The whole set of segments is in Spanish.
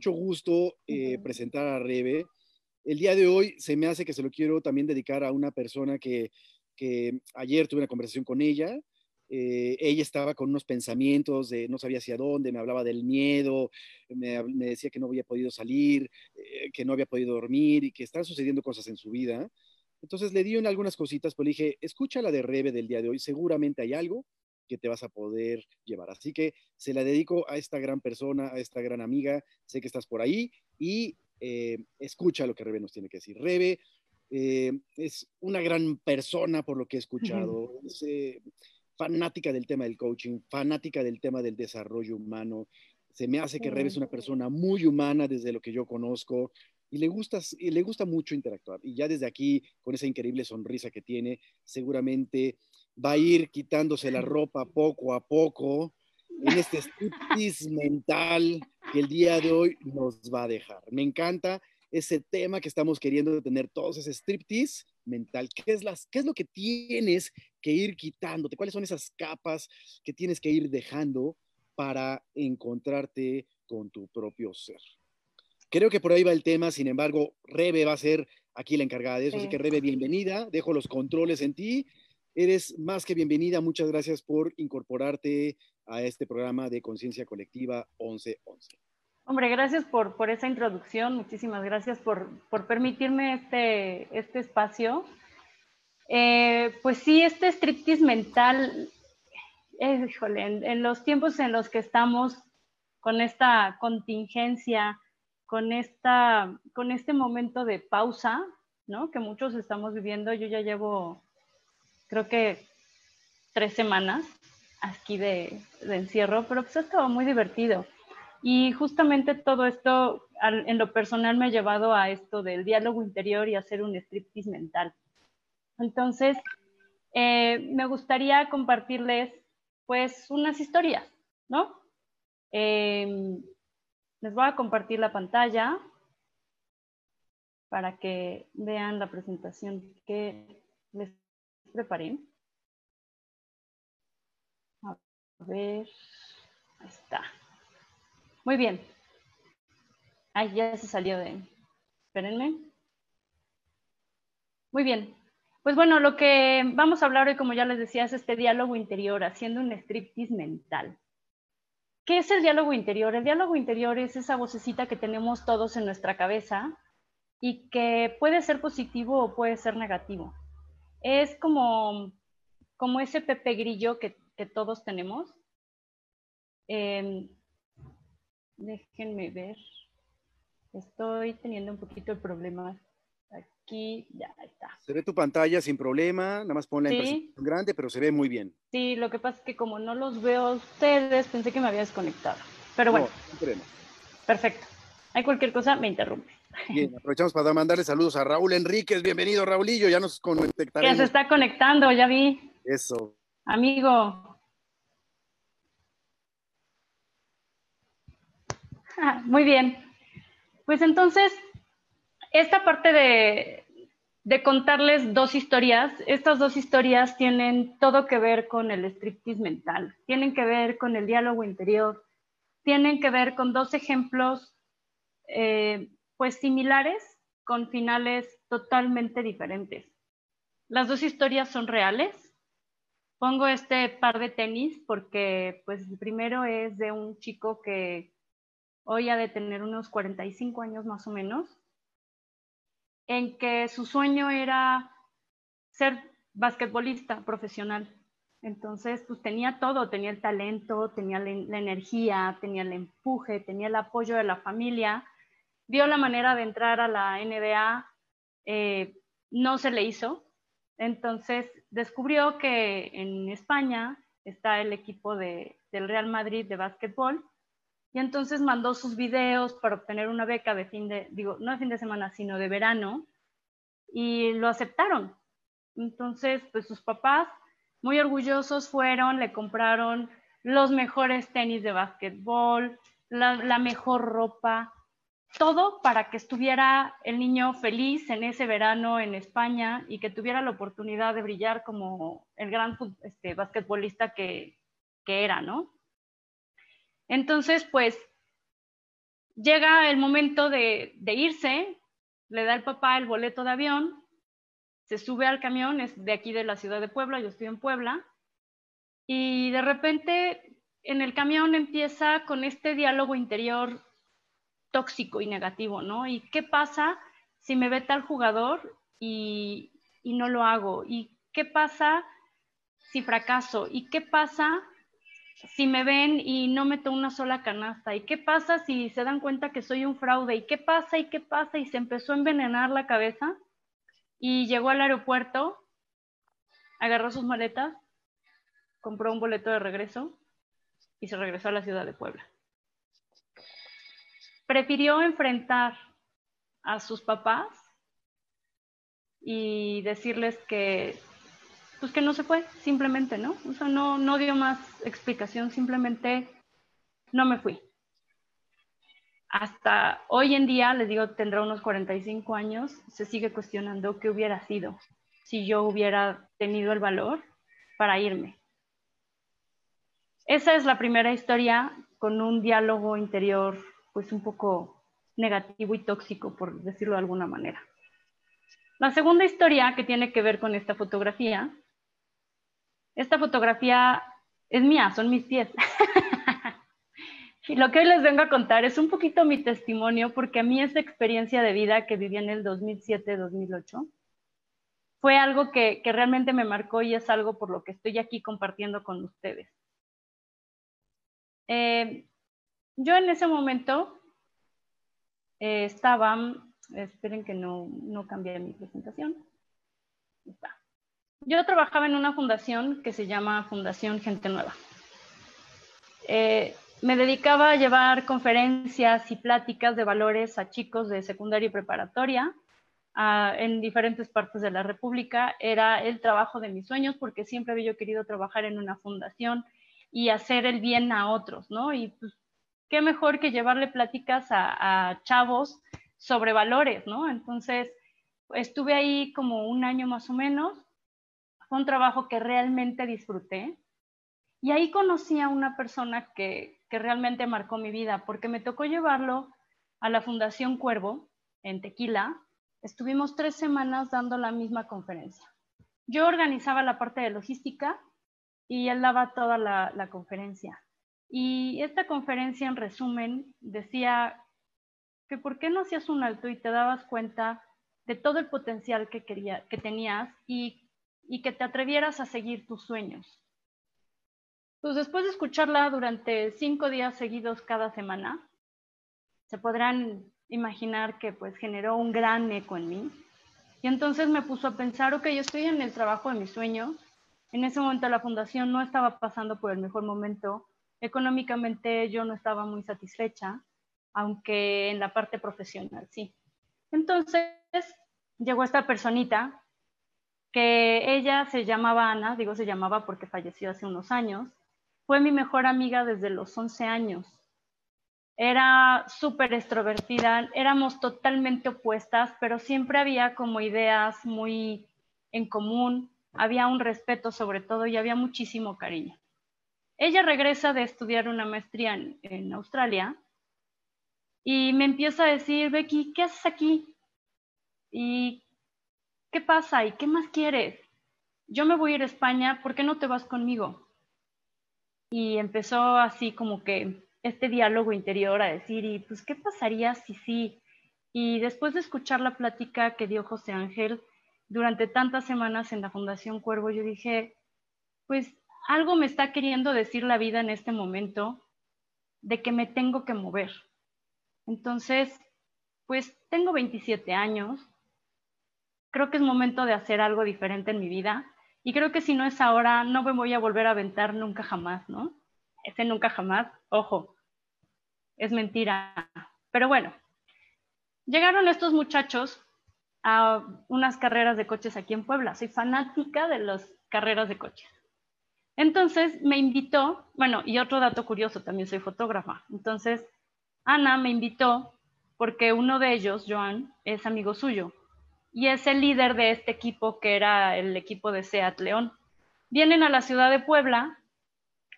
mucho gusto eh, presentar a Rebe. El día de hoy se me hace que se lo quiero también dedicar a una persona que, ayer tuve una conversación con ella. Eh, ella estaba con unos pensamientos de no sabía hacia dónde, me hablaba del miedo, me, decía que no había podido salir, eh, que no había podido dormir y que están sucediendo cosas en su vida. Entonces le di en algunas cositas, pero le dije, escucha la de Rebe del día de hoy, seguramente hay algo que te vas a poder llevar. Así que se la dedico a esta gran persona, a esta gran amiga, sé que estás por ahí y eh, escucha lo que Rebe nos tiene que decir. Rebe eh, es una gran persona por lo que he escuchado, es eh, fanática del tema del coaching, fanática del tema del desarrollo humano. Se me hace que Rebe es una persona muy humana desde lo que yo conozco, y le gusta, y le gusta mucho interactuar. Y ya desde aquí, con esa increíble sonrisa que tiene, seguramente va a ir quitándose la ropa poco a poco en este striptease mental que el día de hoy nos va a dejar. Me encanta ese tema que estamos queriendo tener todos, ese striptease mental. ¿Qué es, las, ¿Qué es lo que tienes que ir quitándote? ¿Cuáles son esas capas que tienes que ir dejando para encontrarte con tu propio ser? Creo que por ahí va el tema, sin embargo, Rebe va a ser aquí la encargada de eso, así que Rebe, bienvenida, dejo los controles en ti, eres más que bienvenida, muchas gracias por incorporarte a este programa de Conciencia Colectiva 1111. Hombre, gracias por, por esa introducción, muchísimas gracias por, por permitirme este, este espacio. Eh, pues sí, este striptease mental, eh, híjole, en los tiempos en los que estamos con esta contingencia, con, esta, con este momento de pausa, ¿no? Que muchos estamos viviendo. Yo ya llevo, creo que tres semanas aquí de, encierro, pero pues ha estado muy divertido. Y justamente todo esto en lo personal me ha llevado a esto del diálogo interior y hacer un striptease mental. Entonces, eh, me gustaría compartirles pues unas historias, ¿no? Eh, les voy a compartir la pantalla para que vean la presentación que les preparé. A ver, ahí está. Muy bien. Ahí ya se salió de... Espérenme. Muy bien. Pues bueno, lo que vamos a hablar hoy, como ya les decía, es este diálogo interior, haciendo un striptease mental. ¿Qué es el diálogo interior? El diálogo interior es esa vocecita que tenemos todos en nuestra cabeza y que puede ser positivo o puede ser negativo. Es como, como ese pepe grillo que, todos tenemos. Em, déjenme ver. Estoy teniendo un poquito el problema aquí, ya está. Se ve tu pantalla sin problema, nada más ponla en grande, pero se ve muy bien. Sí, lo que pasa es que como no los veo a ustedes, pensé que me había desconectado. Pero bueno. Perfecto. Hay cualquier cosa, me interrumpe. Bien, aprovechamos para mandarle saludos a Raúl Enríquez. Bienvenido, Raulillo. Ya nos conectaremos. Ya se está conectando, ya vi. Eso. Amigo. Ah, muy bien. Pues entonces, esta parte de, contarles dos historias, estas dos historias tienen todo que ver con el striptease mental, tienen que ver con el diálogo interior, tienen que ver con dos ejemplos eh, pues similares con finales totalmente diferentes. Las dos historias son reales. Pongo este par de tenis porque pues el primero es de un chico que hoy ha de tener unos 45 años más o menos en que su sueño era ser basquetbolista profesional. Entonces, pues tenía todo, tenía el talento, tenía la, energía, tenía el empuje, tenía el apoyo de la familia. Vio la manera de entrar a la NBA, eh, no se le hizo. Entonces, descubrió que en España está el equipo del Real Madrid de básquetbol y entonces mandó sus videos para obtener una beca de fin de, digo, no de fin de semana, sino de verano, y lo aceptaron. Entonces, pues sus papás, muy orgullosos, fueron, le compraron los mejores tenis de básquetbol, la mejor ropa, todo para que estuviera el niño feliz en ese verano en España y que tuviera la oportunidad de brillar como el gran este, basquetbolista que, era, ¿no? Entonces, pues llega el momento de, de irse, le da el papá el boleto de avión, se sube al camión, es de aquí de la ciudad de Puebla, yo estoy en Puebla, y de repente en el camión empieza con este diálogo interior tóxico y negativo, ¿no? ¿Y qué pasa si me ve tal jugador y, y no lo hago? ¿Y qué pasa si fracaso? ¿Y qué pasa si me ven y no meto una sola canasta? ¿Y qué pasa si se dan cuenta que soy un fraude? ¿Y qué pasa? ¿Y qué pasa? Y se empezó a envenenar la cabeza y llegó al aeropuerto, agarró sus maletas, compró un boleto de regreso y se regresó a la ciudad de Puebla. Prefirió enfrentar a sus papás y decirles que pues que no se fue, simplemente, ¿no? No, no dio más explicación, simplemente no me fui. Hasta hoy en día, les digo, tendrá unos 45 años, se sigue cuestionando qué hubiera sido si yo hubiera tenido el valor para irme. Esa es la primera historia con un diálogo interior, pues un poco negativo y tóxico, por decirlo de alguna manera. La segunda historia que tiene que ver con esta fotografía esta fotografía es mía, son mis pies. y lo que hoy les vengo a contar es un poquito mi testimonio, porque a mí esa experiencia de vida que viví en el 2007-2008 fue algo que, realmente me marcó y es algo por lo que estoy aquí compartiendo con ustedes. Eh, yo en ese momento eh, estaba, esperen que no, no cambié mi presentación. Yo trabajaba en una fundación que se llama Fundación Gente Nueva. Eh, me dedicaba a llevar conferencias y pláticas de valores a chicos de secundaria y preparatoria en diferentes partes de la República. Era el trabajo de mis sueños porque siempre había yo querido trabajar en una fundación y hacer el bien a otros, ¿no? Y pues, qué mejor que llevarle pláticas a, chavos sobre valores, ¿no? Entonces, estuve ahí como un año más o menos fue un trabajo que realmente disfruté. Y ahí conocí a una persona que, que realmente marcó mi vida, porque me tocó llevarlo a la Fundación Cuervo en Tequila. Estuvimos tres semanas dando la misma conferencia. Yo organizaba la parte de logística y él daba toda la conferencia. Y esta conferencia, en resumen, decía que por qué no hacías un alto y te dabas cuenta de todo el potencial que, quería, que tenías y y que te atrevieras a seguir tus sueños. Pues después de escucharla durante cinco días seguidos cada semana, se podrán imaginar que pues generó un gran eco en mí. Y entonces me puso a pensar, ok, yo estoy en el trabajo de mis sueños. En ese momento la fundación no estaba pasando por el mejor momento. Económicamente yo no estaba muy satisfecha, aunque en la parte profesional sí. Entonces llegó esta personita que ella se llamaba Ana, digo se llamaba porque falleció hace unos años, fue mi mejor amiga desde los 11 años. Era súper extrovertida, éramos totalmente opuestas, pero siempre había como ideas muy en común, había un respeto sobre todo y había muchísimo cariño. Ella regresa de estudiar una maestría en, Australia y me empieza a decir, Becky, ¿qué haces aquí? ¿Y ¿qué pasa? ¿Y qué más quieres? Yo me voy a ir a España, ¿por qué no te vas conmigo? Y empezó así como que este diálogo interior a decir, ¿y pues qué pasaría si sí? Y después de escuchar la plática que dio José Ángel durante tantas semanas en la Fundación Cuervo, yo dije, pues algo me está queriendo decir la vida en este momento de que me tengo que mover. Entonces, pues tengo 27 años, creo que es momento de hacer algo diferente en mi vida. Y creo que si no es ahora, no me voy a volver a aventar nunca jamás, ¿no? Ese nunca jamás, ojo, es mentira. Pero bueno, llegaron estos muchachos a unas carreras de coches aquí en Puebla. Soy fanática de las carreras de coches. Entonces me invitó, bueno, y otro dato curioso, también soy fotógrafa. Entonces, Ana me invitó porque uno de ellos, Joan, es amigo suyo y es el líder de este equipo que era el equipo de SEAT León. Vienen a la ciudad de Puebla,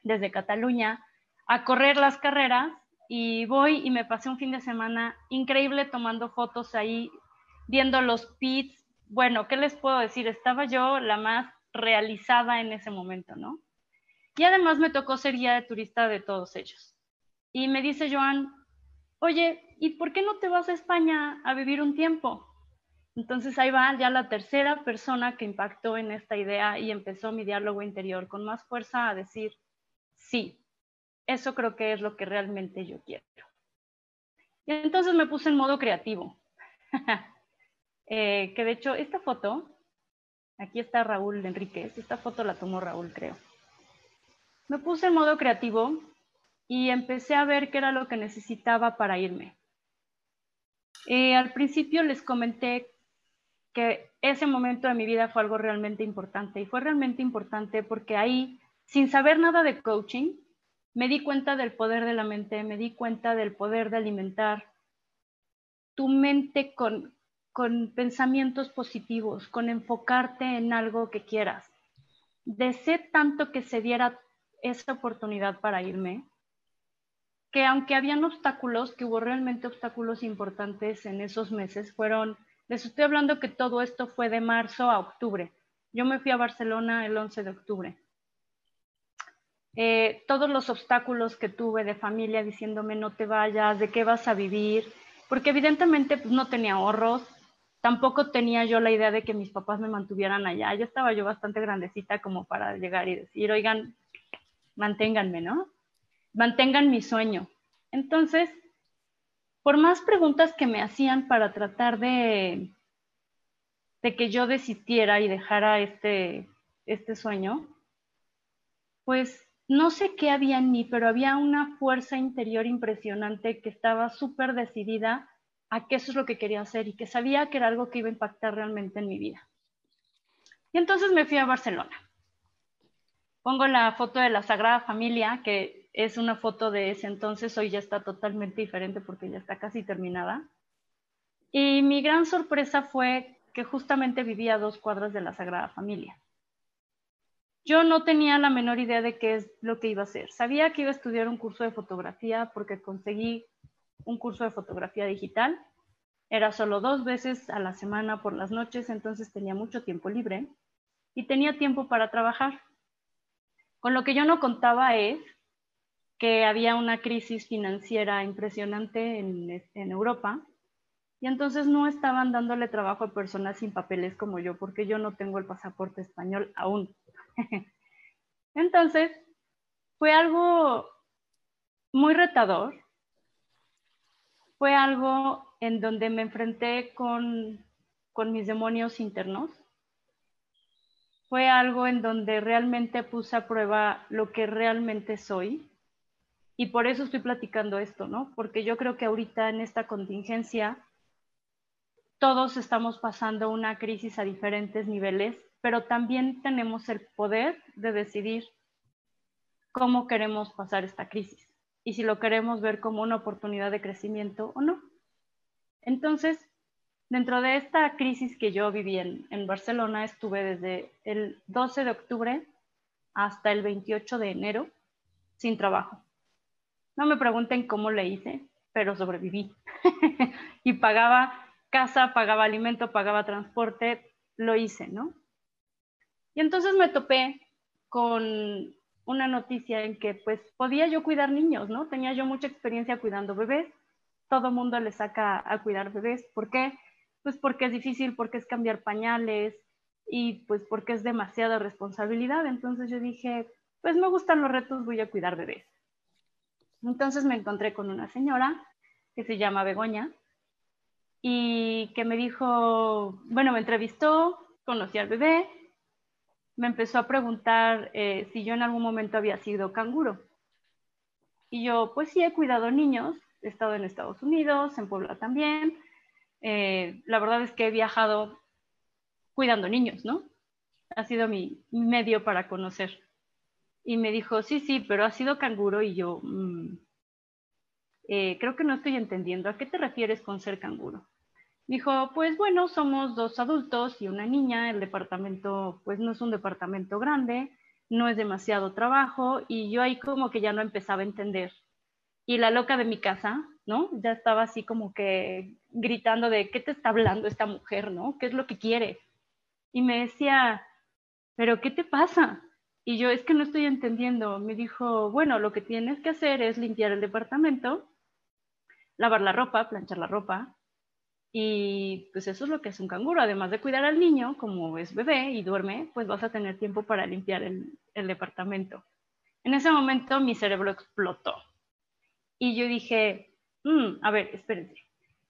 desde Cataluña, a correr las carreras y voy y me pasé un fin de semana increíble tomando fotos ahí, viendo los pits. Bueno, ¿qué les puedo decir? Estaba yo la más realizada en ese momento, ¿no? Y además me tocó ser guía de turista de todos ellos. Y me dice Joan, oye, ¿y por qué no te vas a España a vivir un tiempo? Entonces ahí va ya la tercera persona que impactó en esta idea y empezó mi diálogo interior con más fuerza a decir, sí, eso creo que es lo que realmente yo quiero. Y entonces me puse en modo creativo. Eh, que de hecho, esta foto, aquí está Raúl Enríquez, esta foto la tomó Raúl, creo. Me puse en modo creativo y empecé a ver qué era lo que necesitaba para irme. Eh, al principio les comenté que ese momento de mi vida fue algo realmente importante y fue realmente importante porque ahí, sin saber nada de coaching, me di cuenta del poder de la mente, me di cuenta del poder de alimentar tu mente con, con pensamientos positivos, con enfocarte en algo que quieras. Deseé tanto que se diera esa oportunidad para irme, que aunque habían obstáculos, que hubo realmente obstáculos importantes en esos meses, fueron, les estoy hablando que todo esto fue de marzo a octubre. Yo me fui a Barcelona el 11 de octubre. Eh, todos los obstáculos que tuve de familia diciéndome no te vayas, de qué vas a vivir, porque evidentemente pues, no tenía ahorros, tampoco tenía yo la idea de que mis papás me mantuvieran allá, ya estaba yo bastante grandecita como para llegar y decir, oigan, manténganme, ¿no? Mantengan mi sueño. Entonces, por más preguntas que me hacían para tratar de, de que yo desistiera y dejara este, este sueño, pues no sé qué había en mí, pero había una fuerza interior impresionante que estaba súper decidida a que eso es lo que quería hacer y que sabía que era algo que iba a impactar realmente en mi vida. Y entonces me fui a Barcelona. Pongo la foto de la Sagrada Familia, que es una foto de ese entonces, hoy ya está totalmente diferente porque ya está casi terminada. Y mi gran sorpresa fue que justamente vivía dos cuadras de la Sagrada Familia. Yo no tenía la menor idea de qué es lo que iba a hacer. Sabía que iba a estudiar un curso de fotografía porque conseguí un curso de fotografía digital. Era solo dos veces a la semana por las noches, entonces tenía mucho tiempo libre y tenía tiempo para trabajar. Con lo que yo no contaba es que había una crisis financiera impresionante en, Europa y entonces no estaban dándole trabajo a personas sin papeles como yo, porque yo no tengo el pasaporte español aún. Entonces, fue algo muy retador. Fue algo en donde me enfrenté con, mis demonios internos. Fue algo en donde realmente puse a prueba lo que realmente soy. Y por eso estoy platicando esto, ¿no? Porque yo creo que ahorita en esta contingencia todos estamos pasando una crisis a diferentes niveles pero también tenemos el poder de decidir cómo queremos pasar esta crisis y si lo queremos ver como una oportunidad de crecimiento o no. Entonces, dentro de esta crisis que yo viví en, Barcelona, estuve desde el 12 de octubre hasta el 28 de enero sin trabajo. No me pregunten cómo le hice, pero sobreviví. y pagaba casa, pagaba alimento, pagaba transporte, lo hice, ¿no? Y entonces me topé con una noticia en que pues podía yo cuidar niños, ¿no? Tenía yo mucha experiencia cuidando bebés, todo mundo le saca a cuidar bebés, ¿por qué? Pues porque es difícil, porque es cambiar pañales y pues porque es demasiada responsabilidad. Entonces yo dije, pues me gustan los retos, voy a cuidar bebés. Entonces me encontré con una señora que se llama Begoña y que me dijo, bueno, me entrevistó, conocí al bebé me empezó a preguntar eh, si yo en algún momento había sido canguro. Y yo, pues sí, he cuidado niños, he estado en Estados Unidos, en Puebla también. Eh, la verdad es que he viajado cuidando niños, ¿no? Ha sido mi medio para conocer. Y me dijo, sí, sí, pero ha sido canguro. Y yo, mm, eh, creo que no estoy entendiendo. ¿A qué te refieres con ser canguro? Dijo, pues bueno, somos dos adultos y una niña, el departamento pues no es un departamento grande, no es demasiado trabajo y yo ahí como que ya no empezaba a entender y la loca de mi casa, ¿no? Ya estaba así como que gritando de, ¿qué te está hablando esta mujer, ¿no? ¿Qué es lo que quiere? Y me decía, ¿pero qué te pasa? Y yo, es que no estoy entendiendo. Me dijo, bueno, lo que tienes que hacer es limpiar el departamento, lavar la ropa, planchar la ropa. Y pues eso es lo que es un canguro. Además de cuidar al niño, como es bebé y duerme, pues vas a tener tiempo para limpiar el, departamento. En ese momento mi cerebro explotó. Y yo dije, mm, a ver, espérense.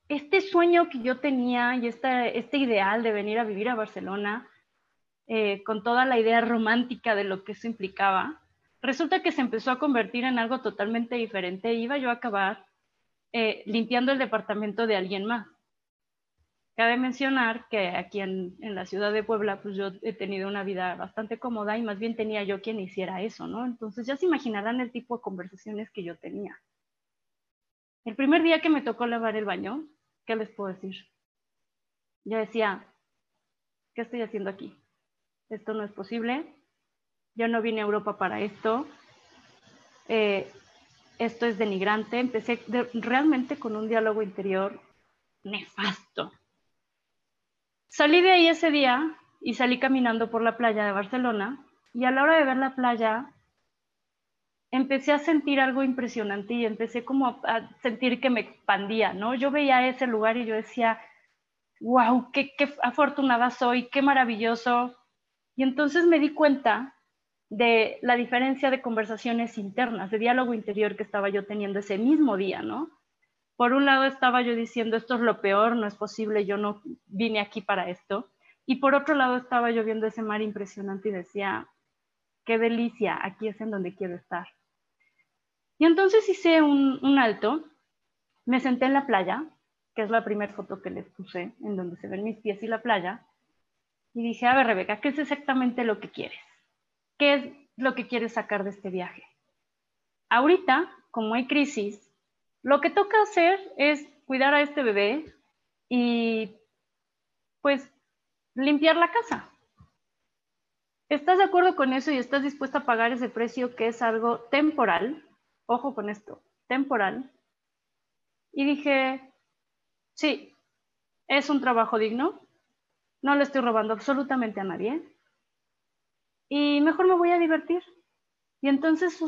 Este sueño que yo tenía y este ideal de venir a vivir a Barcelona, eh, con toda la idea romántica de lo que eso implicaba, resulta que se empezó a convertir en algo totalmente diferente. Iba yo a acabar eh, limpiando el departamento de alguien más. Cabe mencionar que aquí en, en, la ciudad de Puebla, pues yo he tenido una vida bastante cómoda y más bien tenía yo quien hiciera eso, ¿no? Entonces ya se imaginarán el tipo de conversaciones que yo tenía. El primer día que me tocó lavar el baño, ¿qué les puedo decir? Yo decía, ¿qué estoy haciendo aquí? Esto no es posible. Yo no vine a Europa para esto. Eh, esto es denigrante. Empecé realmente con un diálogo interior nefasto. Salí de ahí ese día y salí caminando por la playa de Barcelona y a la hora de ver la playa empecé a sentir algo impresionante y empecé como a, sentir que me expandía, ¿no? Yo veía ese lugar y yo decía, wow, qué, qué afortunada soy, qué maravilloso. Y entonces me di cuenta de la diferencia de conversaciones internas, de diálogo interior que estaba yo teniendo ese mismo día, ¿no? Por un lado estaba yo diciendo, esto es lo peor, no es posible, yo no vine aquí para esto. Y por otro lado estaba yo viendo ese mar impresionante y decía, qué delicia, aquí es en donde quiero estar. Y entonces hice un, alto, me senté en la playa, que es la primera foto que les puse, en donde se ven mis pies y la playa, y dije, a ver, Rebeca, ¿qué es exactamente lo que quieres? ¿Qué es lo que quieres sacar de este viaje? Ahorita, como hay crisis, lo que toca hacer es cuidar a este bebé y pues limpiar la casa. ¿Estás de acuerdo con eso y estás dispuesta a pagar ese precio que es algo temporal? Ojo con esto, temporal. Y dije, sí, es un trabajo digno, no le estoy robando absolutamente a nadie y mejor me voy a divertir. Y entonces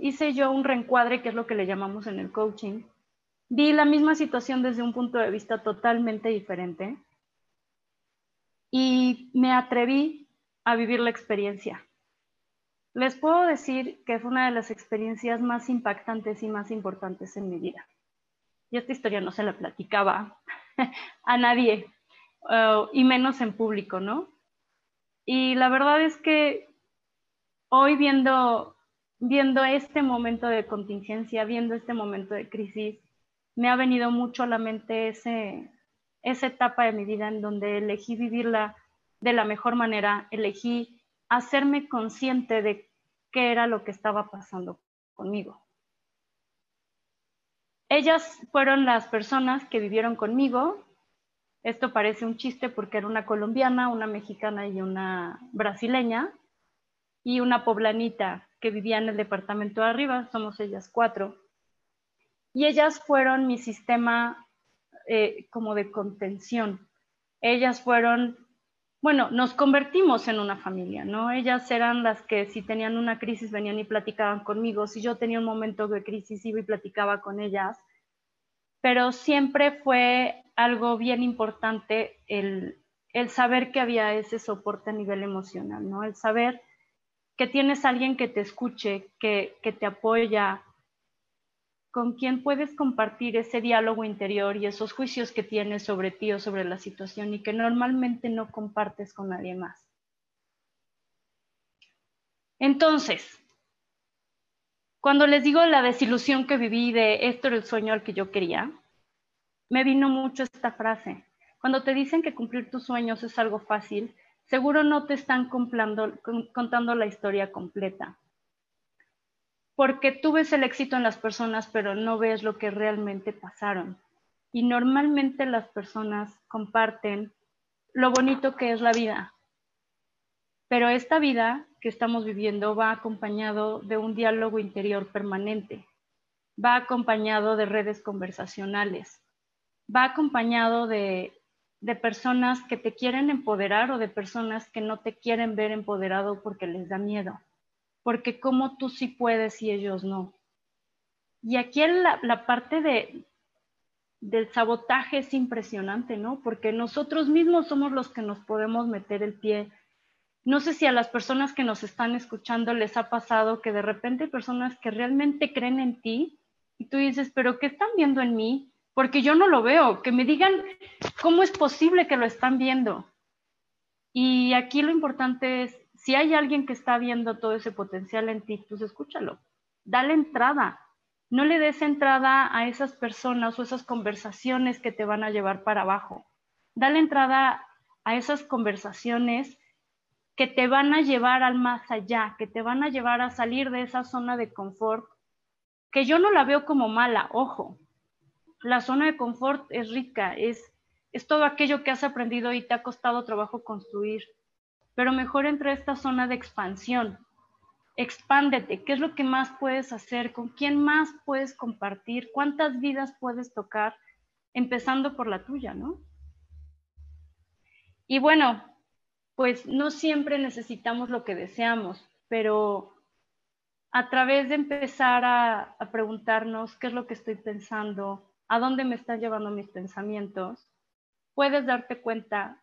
hice yo un reencuadre, que es lo que le llamamos en el coaching. Vi la misma situación desde un punto de vista totalmente diferente y me atreví a vivir la experiencia. Les puedo decir que fue una de las experiencias más impactantes y más importantes en mi vida. Y esta historia no se la platicaba a nadie, uh, y menos en público, ¿no? Y la verdad es que hoy viendo, viendo este momento de contingencia, viendo este momento de crisis, me ha venido mucho a la mente ese, esa etapa de mi vida en donde elegí vivirla de la mejor manera, elegí hacerme consciente de qué era lo que estaba pasando conmigo. Ellas fueron las personas que vivieron conmigo esto parece un chiste porque era una colombiana, una mexicana y una brasileña y una poblanita que vivía en el departamento de arriba, somos ellas cuatro. Y ellas fueron mi sistema eh, como de contención. Ellas fueron, bueno, nos convertimos en una familia, ¿no? Ellas eran las que si tenían una crisis venían y platicaban conmigo, si yo tenía un momento de crisis iba y platicaba con ellas, pero siempre fue algo bien importante el, saber que había ese soporte a nivel emocional, ¿no? El saber que tienes alguien que te escuche, que, que te apoya, con quien puedes compartir ese diálogo interior y esos juicios que tienes sobre ti o sobre la situación y que normalmente no compartes con nadie más. Entonces, cuando les digo la desilusión que viví de esto era el sueño al que yo quería, me vino mucho esta frase. Cuando te dicen que cumplir tus sueños es algo fácil, seguro no te están contando la historia completa. Porque tú ves el éxito en las personas, pero no ves lo que realmente pasaron. Y normalmente las personas comparten lo bonito que es la vida. Pero esta vida que estamos viviendo va acompañado de un diálogo interior permanente va acompañado de redes conversacionales, va acompañado de, personas que te quieren empoderar o de personas que no te quieren ver empoderado porque les da miedo, porque como tú sí puedes y ellos no. Y aquí la, la parte de, del sabotaje es impresionante, ¿no? Porque nosotros mismos somos los que nos podemos meter el pie. No sé si a las personas que nos están escuchando les ha pasado que de repente hay personas que realmente creen en ti y tú dices, pero ¿qué están viendo en mí? Porque yo no lo veo. Que me digan cómo es posible que lo están viendo. Y aquí lo importante es, si hay alguien que está viendo todo ese potencial en ti, pues escúchalo. Dale entrada. No le des entrada a esas personas o esas conversaciones que te van a llevar para abajo. Dale entrada a esas conversaciones que te van a llevar al más allá, que te van a llevar a salir de esa zona de confort que yo no la veo como mala, ojo. La zona de confort es rica, es, es todo aquello que has aprendido y te ha costado trabajo construir. Pero mejor entre esta zona de expansión. Expándete, ¿qué es lo que más puedes hacer? ¿Con quién más puedes compartir? ¿Cuántas vidas puedes tocar? Empezando por la tuya, ¿no? Y bueno, pues no siempre necesitamos lo que deseamos, pero a través de empezar a, preguntarnos qué es lo que estoy pensando, a dónde me están llevando mis pensamientos, puedes darte cuenta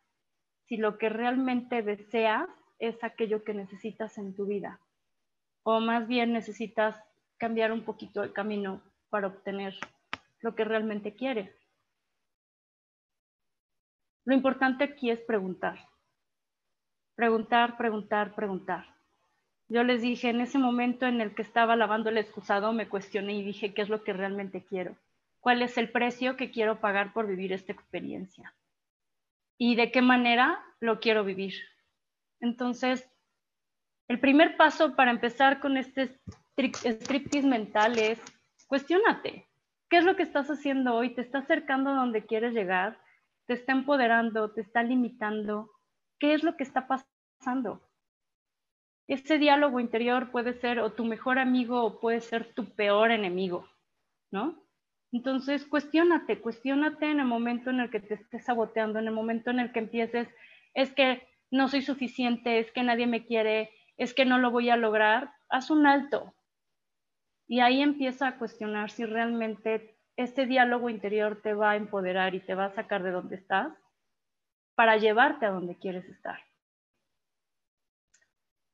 si lo que realmente deseas es aquello que necesitas en tu vida, o más bien necesitas cambiar un poquito el camino para obtener lo que realmente quieres. Lo importante aquí es preguntar. Preguntar, preguntar, preguntar. Yo les dije, en ese momento en el que estaba lavando el excusado, me cuestioné y dije, ¿qué es lo que realmente quiero? ¿Cuál es el precio que quiero pagar por vivir esta experiencia? ¿Y de qué manera lo quiero vivir? Entonces, el primer paso para empezar con este striptease mental es cuestionate. ¿Qué es lo que estás haciendo hoy? ¿Te está acercando a donde quieres llegar? ¿Te está empoderando? ¿Te está limitando? ¿Qué es lo que está pasando? ese diálogo interior puede ser o tu mejor amigo o puede ser tu peor enemigo, ¿no? Entonces, cuestiónate, cuestiónate en el momento en el que te estés saboteando, en el momento en el que empieces, es que no soy suficiente, es que nadie me quiere, es que no lo voy a lograr, haz un alto. Y ahí empieza a cuestionar si realmente este diálogo interior te va a empoderar y te va a sacar de donde estás para llevarte a donde quieres estar.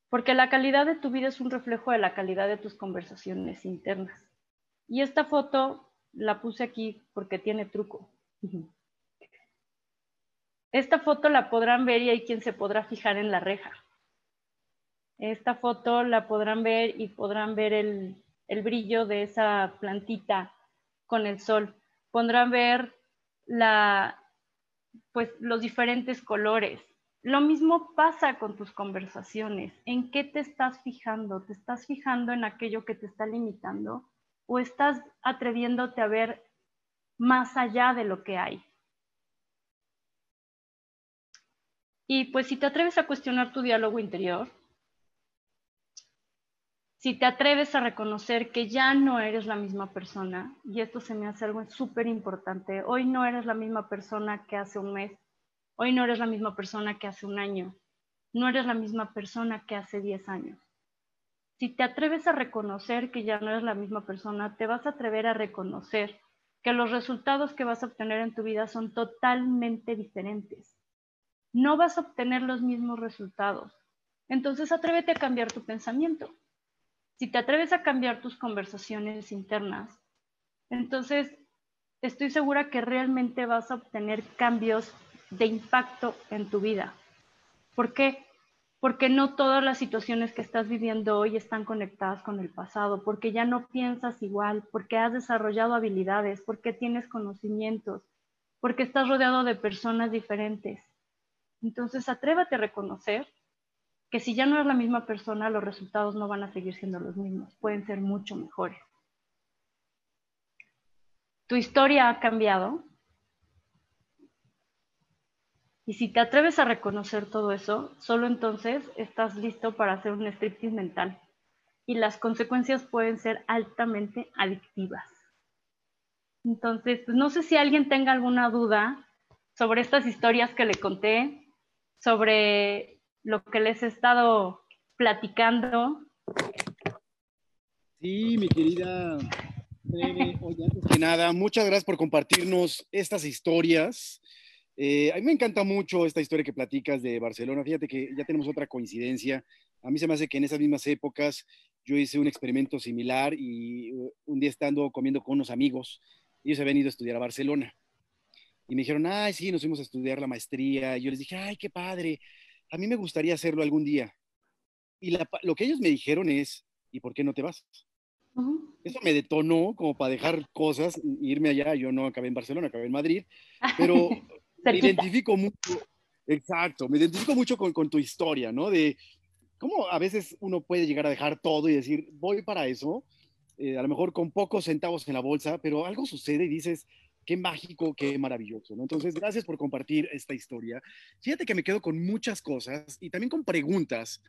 Porque la calidad de tu vida es un reflejo de la calidad de tus conversaciones internas. Y esta foto la puse aquí porque tiene truco. Esta foto la podrán ver y hay quien se podrá fijar en la reja. Esta foto la podrán ver y podrán ver el, el brillo de esa plantita con el sol. Podrán ver la, pues, los diferentes colores. Lo mismo pasa con tus conversaciones. ¿En qué te estás fijando? ¿Te estás fijando en aquello que te está limitando? ¿O estás atreviéndote a ver más allá de lo que hay? Y pues si te atreves a cuestionar tu diálogo interior, si te atreves a reconocer que ya no eres la misma persona, y esto se me hace algo súper importante, hoy no eres la misma persona que hace un mes, Hoy no eres la misma persona que hace un año, no eres la misma persona que hace 10 años. Si te atreves a reconocer que ya no eres la misma persona, te vas a atrever a reconocer que los resultados que vas a obtener en tu vida son totalmente diferentes. No vas a obtener los mismos resultados. Entonces atrévete a cambiar tu pensamiento. Si te atreves a cambiar tus conversaciones internas, entonces estoy segura que realmente vas a obtener cambios de impacto en tu vida. ¿Por qué? Porque no todas las situaciones que estás viviendo hoy están conectadas con el pasado, porque ya no piensas igual, porque has desarrollado habilidades, porque tienes conocimientos, porque estás rodeado de personas diferentes. Entonces, atrévate a reconocer que si ya no eres la misma persona, los resultados no van a seguir siendo los mismos, pueden ser mucho mejores. Tu historia ha cambiado, y si te atreves a reconocer todo eso, solo entonces estás listo para hacer un striptease mental. y las consecuencias pueden ser altamente adictivas. Entonces, pues, no sé si alguien tenga alguna duda sobre estas historias que le conté, sobre lo que les he estado platicando. Sí, mi querida Oye, antes que nada, muchas gracias por compartirnos estas historias. Eh, a mí me encanta mucho esta historia que platicas de Barcelona. Fíjate que ya tenemos otra coincidencia. A mí se me hace que en esas mismas épocas yo hice un experimento similar y uh, un día estando comiendo con unos amigos, ellos habían ido a estudiar a Barcelona. Y me dijeron, ay, sí, nos fuimos a estudiar la maestría. Y yo les dije, ay, qué padre, a mí me gustaría hacerlo algún día. Y lo que ellos me dijeron es, ¿y por qué no te vas? Eso me detonó como para dejar cosas irme allá. Yo no acabé en Barcelona, acabé en Madrid, pero me identifico mucho, exacto, me identifico mucho con, con, tu historia, ¿no? De cómo a veces uno puede llegar a dejar todo y decir, voy para eso, eh, a lo mejor con pocos centavos en la bolsa, pero algo sucede y dices, qué mágico, qué maravilloso, ¿no? Entonces, gracias por compartir esta historia. Fíjate que me quedo con muchas cosas y también con preguntas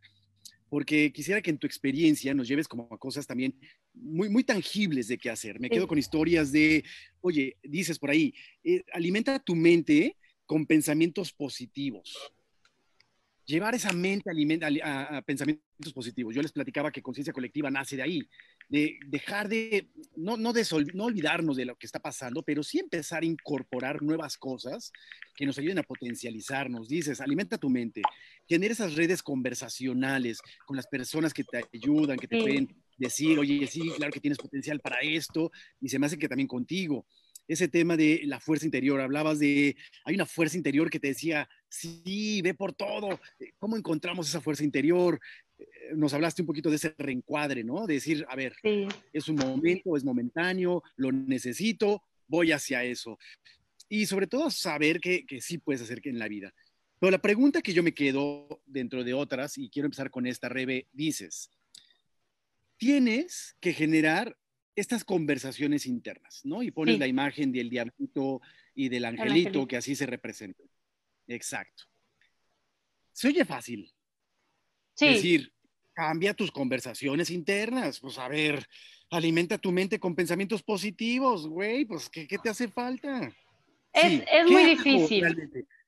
porque quisiera que en tu experiencia nos lleves como a cosas también muy, muy tangibles de qué hacer. Me quedo con historias de, oye, dices por ahí, eh, alimenta tu mente con pensamientos positivos. Llevar esa mente a, a pensamientos positivos. Yo les platicaba que conciencia colectiva nace de ahí de dejar de, no, no, de, no olvidarnos de lo que está pasando, pero sí empezar a incorporar nuevas cosas que nos ayuden a potencializarnos. Dices, alimenta tu mente, tener esas redes conversacionales con las personas que te ayudan, que te pueden decir, oye, sí, claro que tienes potencial para esto, y se me hace que también contigo. Ese tema de la fuerza interior, hablabas de, hay una fuerza interior que te decía, sí, ve por todo, ¿cómo encontramos esa fuerza interior? nos hablaste un poquito de ese reencuadre, ¿no? De decir, a ver, es un momento, es momentáneo, lo necesito, voy hacia eso. Y sobre todo saber que, que sí puedes hacer que en la vida. Pero la pregunta que yo me quedo dentro de otras, y quiero empezar con esta, Rebe, dices, tienes que generar estas conversaciones internas, ¿no? Y pones la imagen del diablito y del angelito, que así se representa. Exacto. Se oye fácil, es decir, cambia tus conversaciones internas. Pues a ver, alimenta tu mente con pensamientos positivos, güey. Pues, ¿qué, te hace falta? Es, muy difícil.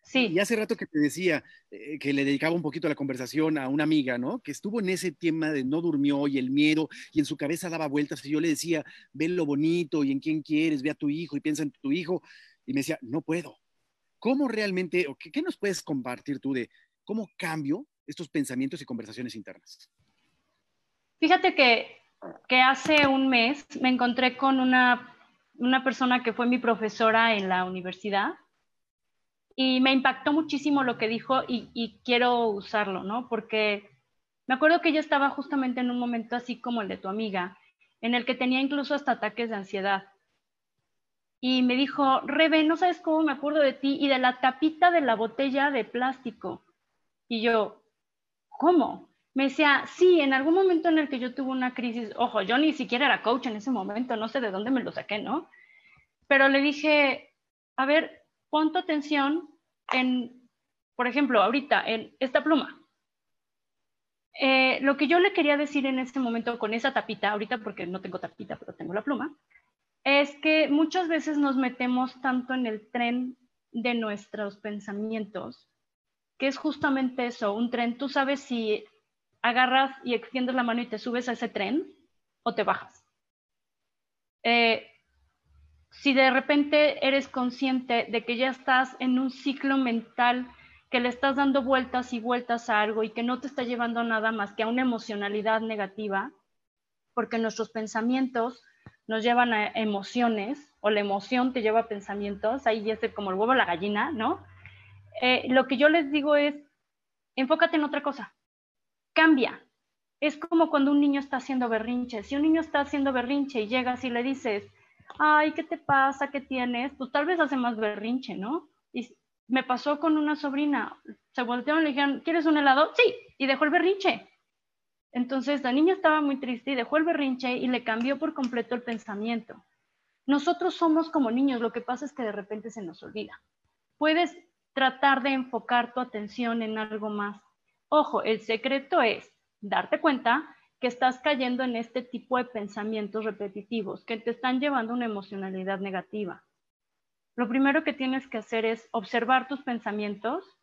Sí. Y hace rato que te decía eh, que le dedicaba un poquito la conversación a una amiga, ¿no? Que estuvo en ese tema de no durmió y el miedo y en su cabeza daba vueltas y yo le decía, ve lo bonito y en quién quieres, ve a tu hijo y piensa en tu hijo. Y me decía, no puedo. ¿Cómo realmente, o qué, qué nos puedes compartir tú de cómo cambio estos pensamientos y conversaciones internas? Fíjate que, hace un mes me encontré con una, persona que fue mi profesora en la universidad y me impactó muchísimo lo que dijo y, y, quiero usarlo, ¿no? Porque me acuerdo que ella estaba justamente en un momento así como el de tu amiga, en el que tenía incluso hasta ataques de ansiedad. Y me dijo, Rebe, no sabes cómo me acuerdo de ti y de la tapita de la botella de plástico. Y yo, ¿cómo? Me decía, sí, en algún momento en el que yo tuve una crisis, ojo, yo ni siquiera era coach en ese momento, no sé de dónde me lo saqué, ¿no? Pero le dije, a ver, pon tu atención en, por ejemplo, ahorita, en esta pluma. Eh, lo que yo le quería decir en ese momento con esa tapita, ahorita porque no tengo tapita, pero tengo la pluma, es que muchas veces nos metemos tanto en el tren de nuestros pensamientos que es justamente eso, un tren. Tú sabes si agarras y extiendes la mano y te subes a ese tren o te bajas. Eh, si de repente eres consciente de que ya estás en un ciclo mental, que le estás dando vueltas y vueltas a algo y que no te está llevando nada más que a una emocionalidad negativa, porque nuestros pensamientos nos llevan a emociones o la emoción te lleva a pensamientos, ahí ya es como el huevo la gallina, ¿no? Eh, lo que yo les digo es, enfócate en otra cosa, cambia. Es como cuando un niño está haciendo berrinche. Si un niño está haciendo berrinche y llegas y le dices, ay, ¿qué te pasa? ¿Qué tienes? Pues tal vez hace más berrinche, ¿no? Y me pasó con una sobrina, se voltearon y le dijeron, ¿quieres un helado? Sí, y dejó el berrinche. Entonces la niña estaba muy triste y dejó el berrinche y le cambió por completo el pensamiento. Nosotros somos como niños, lo que pasa es que de repente se nos olvida. Puedes tratar de enfocar tu atención en algo más. Ojo, el secreto es darte cuenta que estás cayendo en este tipo de pensamientos repetitivos que te están llevando a una emocionalidad negativa. Lo primero que tienes que hacer es observar tus pensamientos.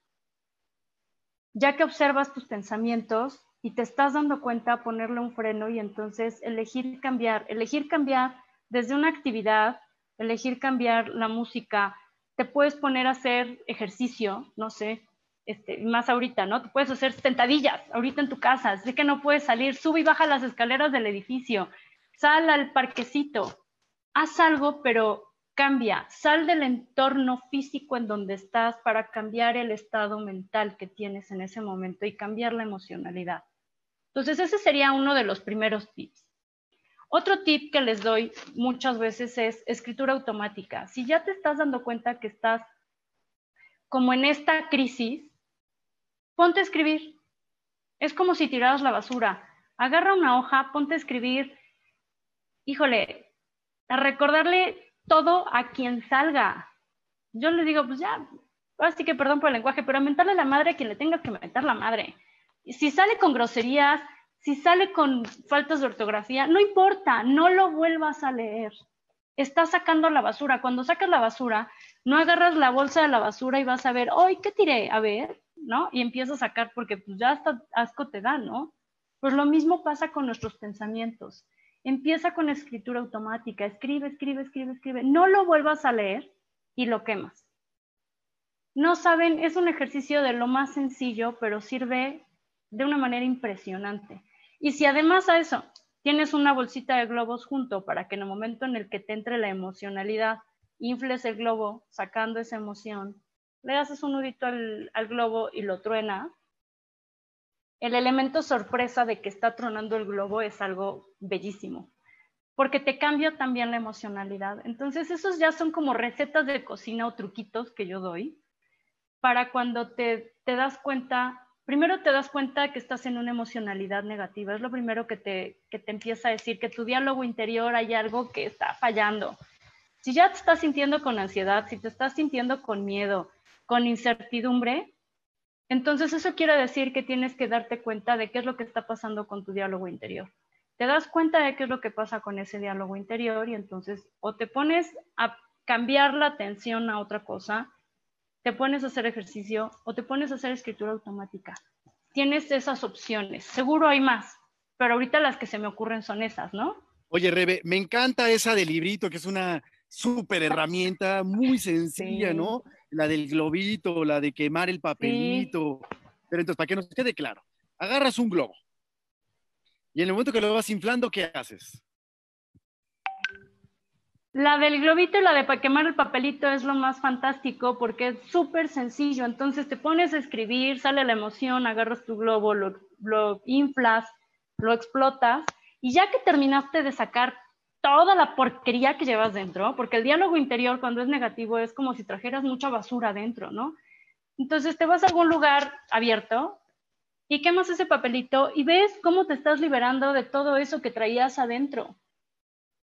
Ya que observas tus pensamientos y te estás dando cuenta, ponerle un freno y entonces elegir cambiar, elegir cambiar desde una actividad, elegir cambiar la música, te puedes poner a hacer ejercicio, no sé, este, más ahorita, ¿no? Te puedes hacer sentadillas ahorita en tu casa, sé que no puedes salir, sube y baja las escaleras del edificio, sal al parquecito, haz algo, pero cambia, sal del entorno físico en donde estás para cambiar el estado mental que tienes en ese momento y cambiar la emocionalidad. Entonces, ese sería uno de los primeros tips. Otro tip que les doy muchas veces es escritura automática. Si ya te estás dando cuenta que estás como en esta crisis, ponte a escribir. Es como si tiraras la basura. Agarra una hoja, ponte a escribir. Híjole, a recordarle todo a quien salga. Yo le digo, pues ya, así que perdón por el lenguaje, pero a mentarle la madre a quien le tengas que mentar la madre. Si sale con groserías, si sale con faltas de ortografía, no importa, no lo vuelvas a leer. Estás sacando la basura. Cuando sacas la basura, no agarras la bolsa de la basura y vas a ver, hoy, ¿qué tiré? A ver, ¿no? Y empiezas a sacar porque pues ya hasta asco te da, ¿no? Pues lo mismo pasa con nuestros pensamientos. Empieza con escritura automática, escribe, escribe, escribe, escribe. No lo vuelvas a leer y lo quemas. No saben, es un ejercicio de lo más sencillo, pero sirve de una manera impresionante. Y si además a eso tienes una bolsita de globos junto para que en el momento en el que te entre la emocionalidad, infles el globo sacando esa emoción le haces un nudito al, globo y lo truena, el elemento sorpresa de que está tronando el globo es algo bellísimo, porque te cambia también la emocionalidad. Entonces, esos ya son como recetas de cocina o truquitos que yo doy para cuando te, te das cuenta, primero te das cuenta que estás en una emocionalidad negativa, es lo primero que te, que te empieza a decir, que tu diálogo interior hay algo que está fallando. Si ya te estás sintiendo con ansiedad, si te estás sintiendo con miedo, con incertidumbre, entonces eso quiere decir que tienes que darte cuenta de qué es lo que está pasando con tu diálogo interior. Te das cuenta de qué es lo que pasa con ese diálogo interior y entonces o te pones a cambiar la atención a otra cosa, te pones a hacer ejercicio o te pones a hacer escritura automática. Tienes esas opciones. Seguro hay más, pero ahorita las que se me ocurren son esas, ¿no? Oye, Rebe, me encanta esa del librito, que es una súper herramienta muy sencilla, ¿no? la del globito, la de quemar el papelito. Pero entonces, para que nos quede claro, agarras un globo y en el momento que lo vas inflando, ¿qué haces? La del globito y la de para quemar el papelito es lo más fantástico porque es súper sencillo. Entonces te pones a escribir, sale la emoción, agarras tu globo, lo, lo inflas, lo explotas y ya que terminaste de sacar toda la porquería que llevas dentro, porque el diálogo interior cuando es negativo es como si trajeras mucha basura dentro, ¿no? Entonces te vas a algún lugar abierto y quemas ese papelito y ves cómo te estás liberando de todo eso que traías adentro.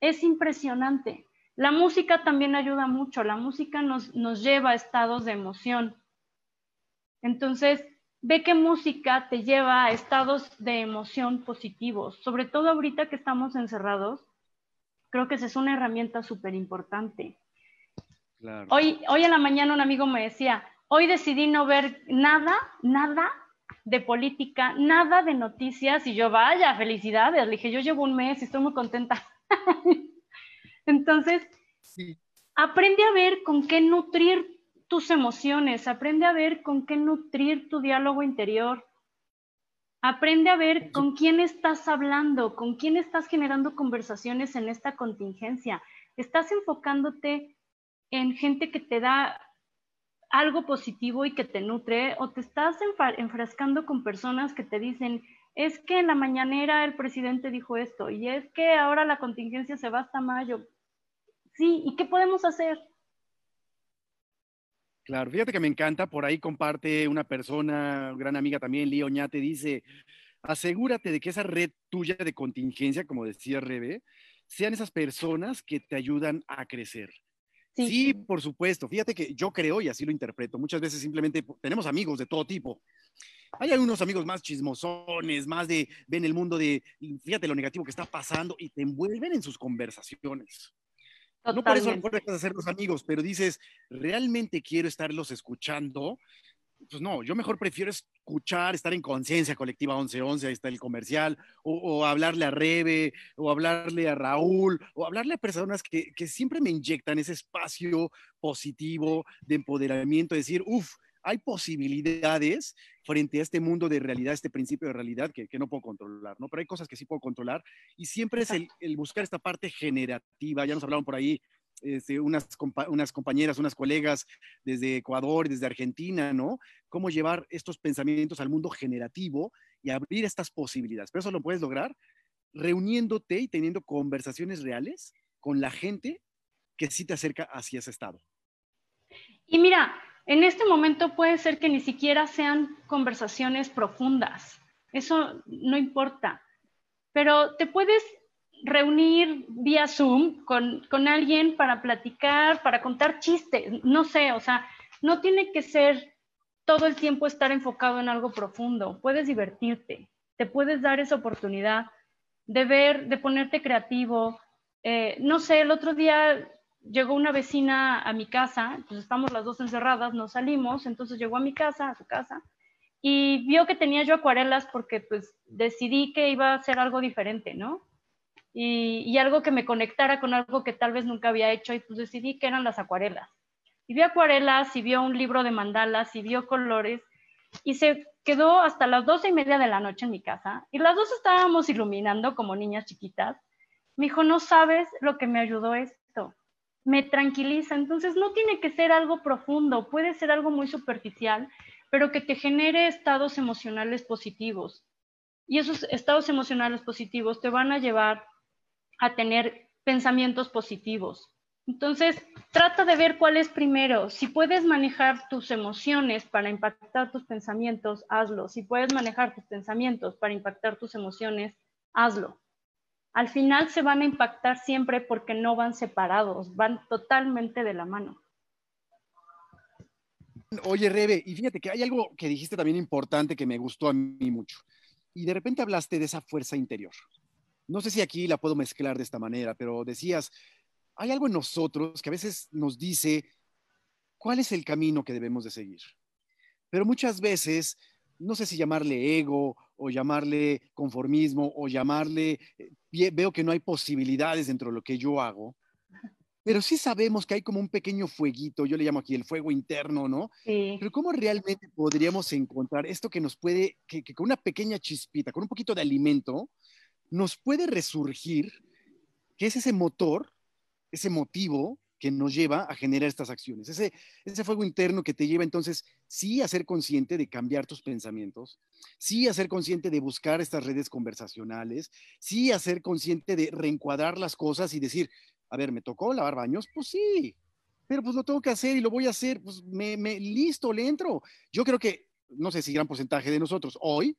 Es impresionante. La música también ayuda mucho, la música nos, nos lleva a estados de emoción. Entonces, ve qué música te lleva a estados de emoción positivos, sobre todo ahorita que estamos encerrados Creo que esa es una herramienta súper importante. Hoy, hoy en la mañana un amigo me decía, hoy decidí no ver nada, nada de política, nada de noticias, y yo, vaya, felicidades, le dije, yo llevo un mes y estoy muy contenta. Entonces, aprende a ver con qué nutrir tus emociones, aprende a ver con qué nutrir tu diálogo interior, Aprende a ver con quién estás hablando, con quién estás generando conversaciones en esta contingencia. ¿Estás enfocándote en gente que te da algo positivo y que te nutre o te estás enfrascando con personas que te dicen, es que en la mañanera el presidente dijo esto y es que ahora la contingencia se va hasta mayo? Sí, ¿y qué podemos hacer? Claro, fíjate que me encanta, por ahí comparte una persona, gran amiga también, Lía Oñate, dice, asegúrate de que esa red tuya de contingencia, como decía Rebe, sean esas personas que te ayudan a crecer. Sí. por supuesto. Fíjate que yo creo, y así lo interpreto, muchas veces simplemente tenemos amigos de todo tipo. Hay algunos amigos más chismosones, más de ven el mundo de, fíjate lo negativo que está pasando y te envuelven en sus conversaciones. No por eso no puedes hacer los amigos, pero dices, ¿realmente quiero estarlos escuchando? Pues no, yo mejor prefiero escuchar, estar en conciencia colectiva 1111, ahí está el comercial, o, hablarle a Rebe, o hablarle a Raúl, o hablarle a personas que, que siempre me inyectan ese espacio positivo de empoderamiento, decir, uff, hay posibilidades frente a este mundo de realidad, este principio de realidad que, no puedo controlar, ¿no? Pero hay cosas que sí puedo controlar y siempre es el, buscar esta parte generativa. Ya nos hablaron por ahí este, unas, unas compañeras, unas colegas desde Ecuador, desde Argentina, ¿no? Cómo llevar estos pensamientos al mundo generativo y abrir estas posibilidades. Pero eso lo puedes lograr reuniéndote y teniendo conversaciones reales con la gente que sí te acerca hacia ese estado. Y mira, en este momento puede ser que ni siquiera sean conversaciones profundas, eso no importa, pero te puedes reunir vía Zoom con, con, alguien para platicar, para contar chistes, no sé, o sea, no tiene que ser todo el tiempo estar enfocado en algo profundo, puedes divertirte, te puedes dar esa oportunidad de ver, de ponerte creativo. Eh, no sé, el otro día llegó una vecina a mi casa, pues estamos las dos encerradas, no salimos, entonces llegó a mi casa, a su casa, y vio que tenía yo acuarelas porque pues decidí que iba a hacer algo diferente, ¿no? Y, algo que me conectara con algo que tal vez nunca había hecho y pues decidí que eran las acuarelas. Y vio acuarelas y vio un libro de mandalas y vio colores y se quedó hasta las doce y media de la noche en mi casa y las dos estábamos iluminando como niñas chiquitas. Me dijo, no sabes lo que me ayudó esto me tranquiliza. Entonces no tiene que ser algo profundo, puede ser algo muy superficial, pero que te genere estados emocionales positivos. Y esos estados emocionales positivos te van a llevar a tener pensamientos positivos. Entonces, trata de ver cuál es primero. Si puedes manejar tus emociones para impactar tus pensamientos, hazlo. Si puedes manejar tus pensamientos para impactar tus emociones, hazlo al final se van a impactar siempre porque no van separados, van totalmente de la mano. Oye, Rebe, y fíjate que hay algo que dijiste también importante que me gustó a mí mucho. Y de repente hablaste de esa fuerza interior. No sé si aquí la puedo mezclar de esta manera, pero decías, hay algo en nosotros que a veces nos dice cuál es el camino que debemos de seguir. Pero muchas veces, no sé si llamarle ego o llamarle conformismo o llamarle, eh, veo que no hay posibilidades dentro de lo que yo hago, pero sí sabemos que hay como un pequeño fueguito, yo le llamo aquí el fuego interno, ¿no? Sí. Pero ¿cómo realmente podríamos encontrar esto que nos puede, que, que con una pequeña chispita, con un poquito de alimento, nos puede resurgir, que es ese motor, ese motivo que nos lleva a generar estas acciones. Ese, ese fuego interno que te lleva entonces sí a ser consciente de cambiar tus pensamientos, sí a ser consciente de buscar estas redes conversacionales, sí a ser consciente de reencuadrar las cosas y decir, a ver, ¿me tocó lavar baños? Pues sí, pero pues lo tengo que hacer y lo voy a hacer, pues me, me listo, le entro. Yo creo que, no sé si gran porcentaje de nosotros hoy,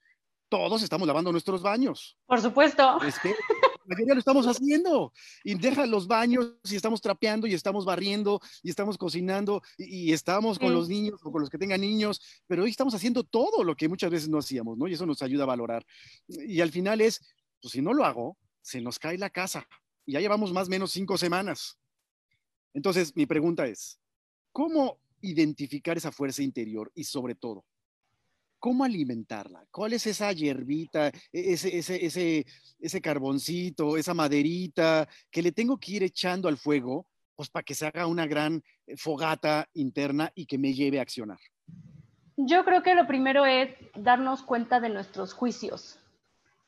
todos estamos lavando nuestros baños. Por supuesto. ya lo estamos haciendo. Y deja los baños y estamos trapeando y estamos barriendo y estamos cocinando y, estamos con los niños o con los que tengan niños, pero hoy estamos haciendo todo lo que muchas veces no hacíamos, ¿no? Y eso nos ayuda a valorar. Y al final es, pues si no lo hago, se nos cae la casa. Y ya llevamos más o menos cinco semanas. Entonces, mi pregunta es, ¿cómo identificar esa fuerza interior y sobre todo, ¿cómo alimentarla? ¿Cuál es esa hierbita, e-, ese, ese, ese, ese carboncito, esa maderita que le tengo que ir echando al fuego, pues para que se haga una gran eh, fogata interna y que me lleve a accionar? Yo creo que lo primero es darnos cuenta de nuestros juicios,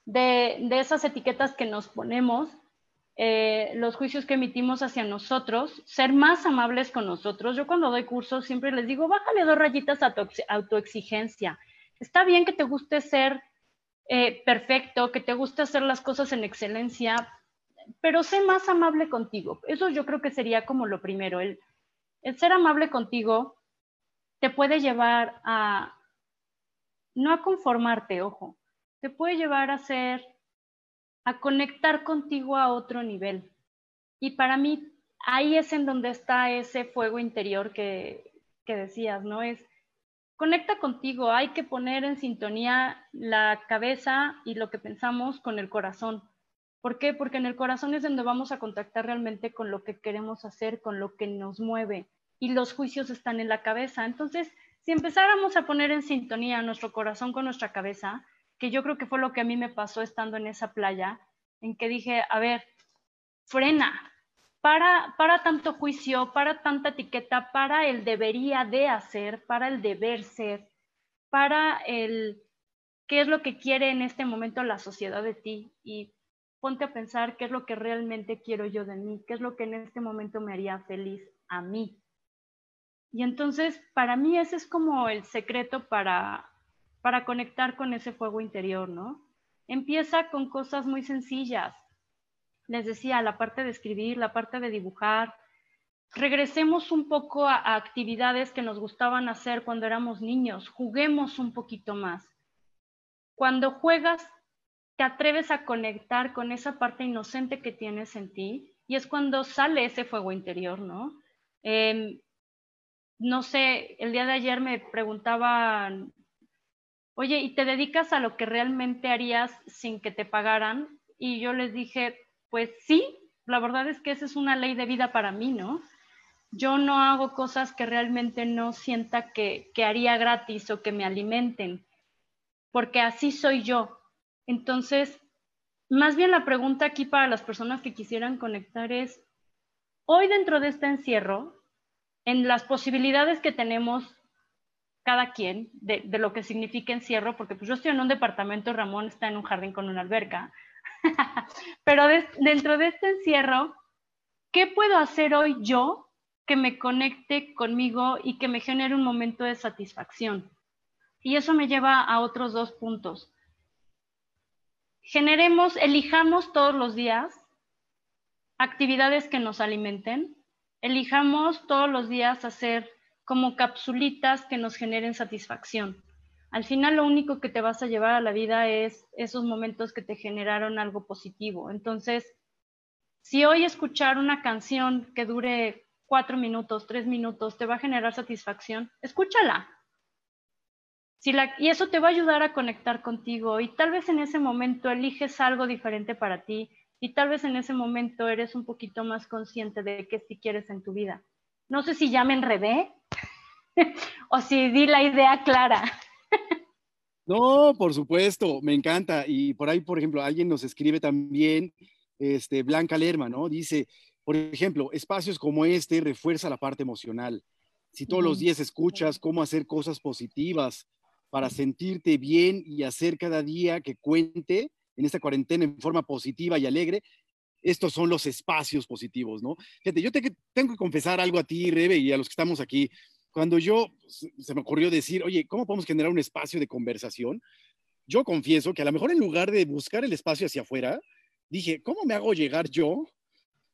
de, de esas etiquetas que nos ponemos, eh, los juicios que emitimos hacia nosotros, ser más amables con nosotros. Yo cuando doy cursos siempre les digo, bájale dos rayitas a tu autoexigencia Está bien que te guste ser eh, perfecto, que te guste hacer las cosas en excelencia, pero sé más amable contigo. Eso yo creo que sería como lo primero. El, el ser amable contigo te puede llevar a, no a conformarte, ojo, te puede llevar a ser, a conectar contigo a otro nivel. Y para mí, ahí es en donde está ese fuego interior que, que decías, ¿no? Es conecta contigo, hay que poner en sintonía la cabeza y lo que pensamos con el corazón. ¿Por qué? Porque en el corazón es donde vamos a contactar realmente con lo que queremos hacer, con lo que nos mueve. Y los juicios están en la cabeza. Entonces, si empezáramos a poner en sintonía nuestro corazón con nuestra cabeza, que yo creo que fue lo que a mí me pasó estando en esa playa, en que dije, a ver, frena, para, tanto juicio, para tanta etiqueta, para el debería de hacer, para el deber ser, para el qué es lo que quiere en este momento la sociedad de ti y ponte a pensar qué es lo que realmente quiero yo de mí, qué es lo que en este momento me haría feliz a mí. Y entonces, para mí ese es como el secreto para, para conectar con ese fuego interior, ¿no? Empieza con cosas muy sencillas les decía, la parte de escribir, la parte de dibujar. Regresemos un poco a, actividades que nos gustaban hacer cuando éramos niños, juguemos un poquito más. Cuando juegas, te atreves a conectar con esa parte inocente que tienes en ti y es cuando sale ese fuego interior, ¿no? Em, no sé, el día de ayer me preguntaban, oye, ¿y te dedicas a lo que realmente harías sin que te pagaran? Y yo les dije, pues sí, la verdad es que esa es una ley de vida para mí, ¿no? Yo no hago cosas que realmente no sienta que, haría gratis o que me alimenten, porque así soy yo. Entonces, más bien la pregunta aquí para las personas que quisieran conectar es, hoy dentro de este encierro, en las posibilidades que tenemos cada quien de, de, lo que significa encierro, porque pues yo estoy en un departamento, Ramón está en un jardín con una alberca, Pero dentro de este encierro, ¿qué puedo hacer hoy yo que me conecte conmigo y que me genere un momento de satisfacción? Y eso me lleva a otros dos puntos. Generemos, elijamos todos los días actividades que nos alimenten, elijamos todos los días hacer como capsulitas que nos generen satisfacción al final lo único que te vas a llevar a la vida es esos momentos que te generaron algo positivo. Entonces, si hoy escuchar una canción que dure cuatro minutos, tres minutos, te va a generar satisfacción, escúchala. Y eso te va a ayudar a conectar contigo y tal vez en ese momento eliges algo diferente para ti y tal vez en ese momento eres un poquito más consciente de qué si quieres en tu vida. No sé si ya me enredé o si di la idea clara. No, por supuesto, me encanta. Y por ahí, por ejemplo, alguien nos escribe también, este, Blanca Lerma, ¿no? Dice, por ejemplo, espacios como este refuerza la parte emocional. Si todos los días escuchas cómo hacer cosas positivas para sentirte bien y hacer cada día que cuente en esta cuarentena en forma positiva y alegre, estos son los espacios positivos, ¿no? Fíjate, yo te, tengo que confesar algo a ti, Rebe, y a los que estamos aquí cuando yo se me ocurrió decir, oye, ¿cómo podemos generar un espacio de conversación? Yo confieso que a lo mejor en lugar de buscar el espacio hacia afuera, dije, ¿cómo me hago llegar yo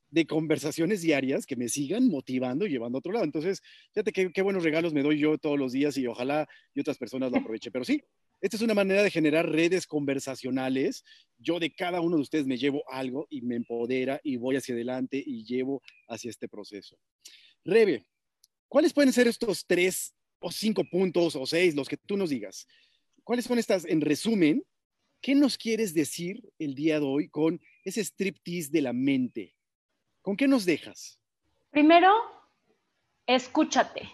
de conversaciones diarias que me sigan motivando y llevando a otro lado? Entonces, fíjate qué, qué buenos regalos me doy yo todos los días y ojalá y otras personas lo aprovechen. Pero sí, esta es una manera de generar redes conversacionales. Yo de cada uno de ustedes me llevo algo y me empodera y voy hacia adelante y llevo hacia este proceso. Rebe, ¿Cuáles pueden ser estos tres o cinco puntos o seis, los que tú nos digas? ¿Cuáles son estas, en resumen, qué nos quieres decir el día de hoy con ese striptease de la mente? ¿Con qué nos dejas? Primero, escúchate.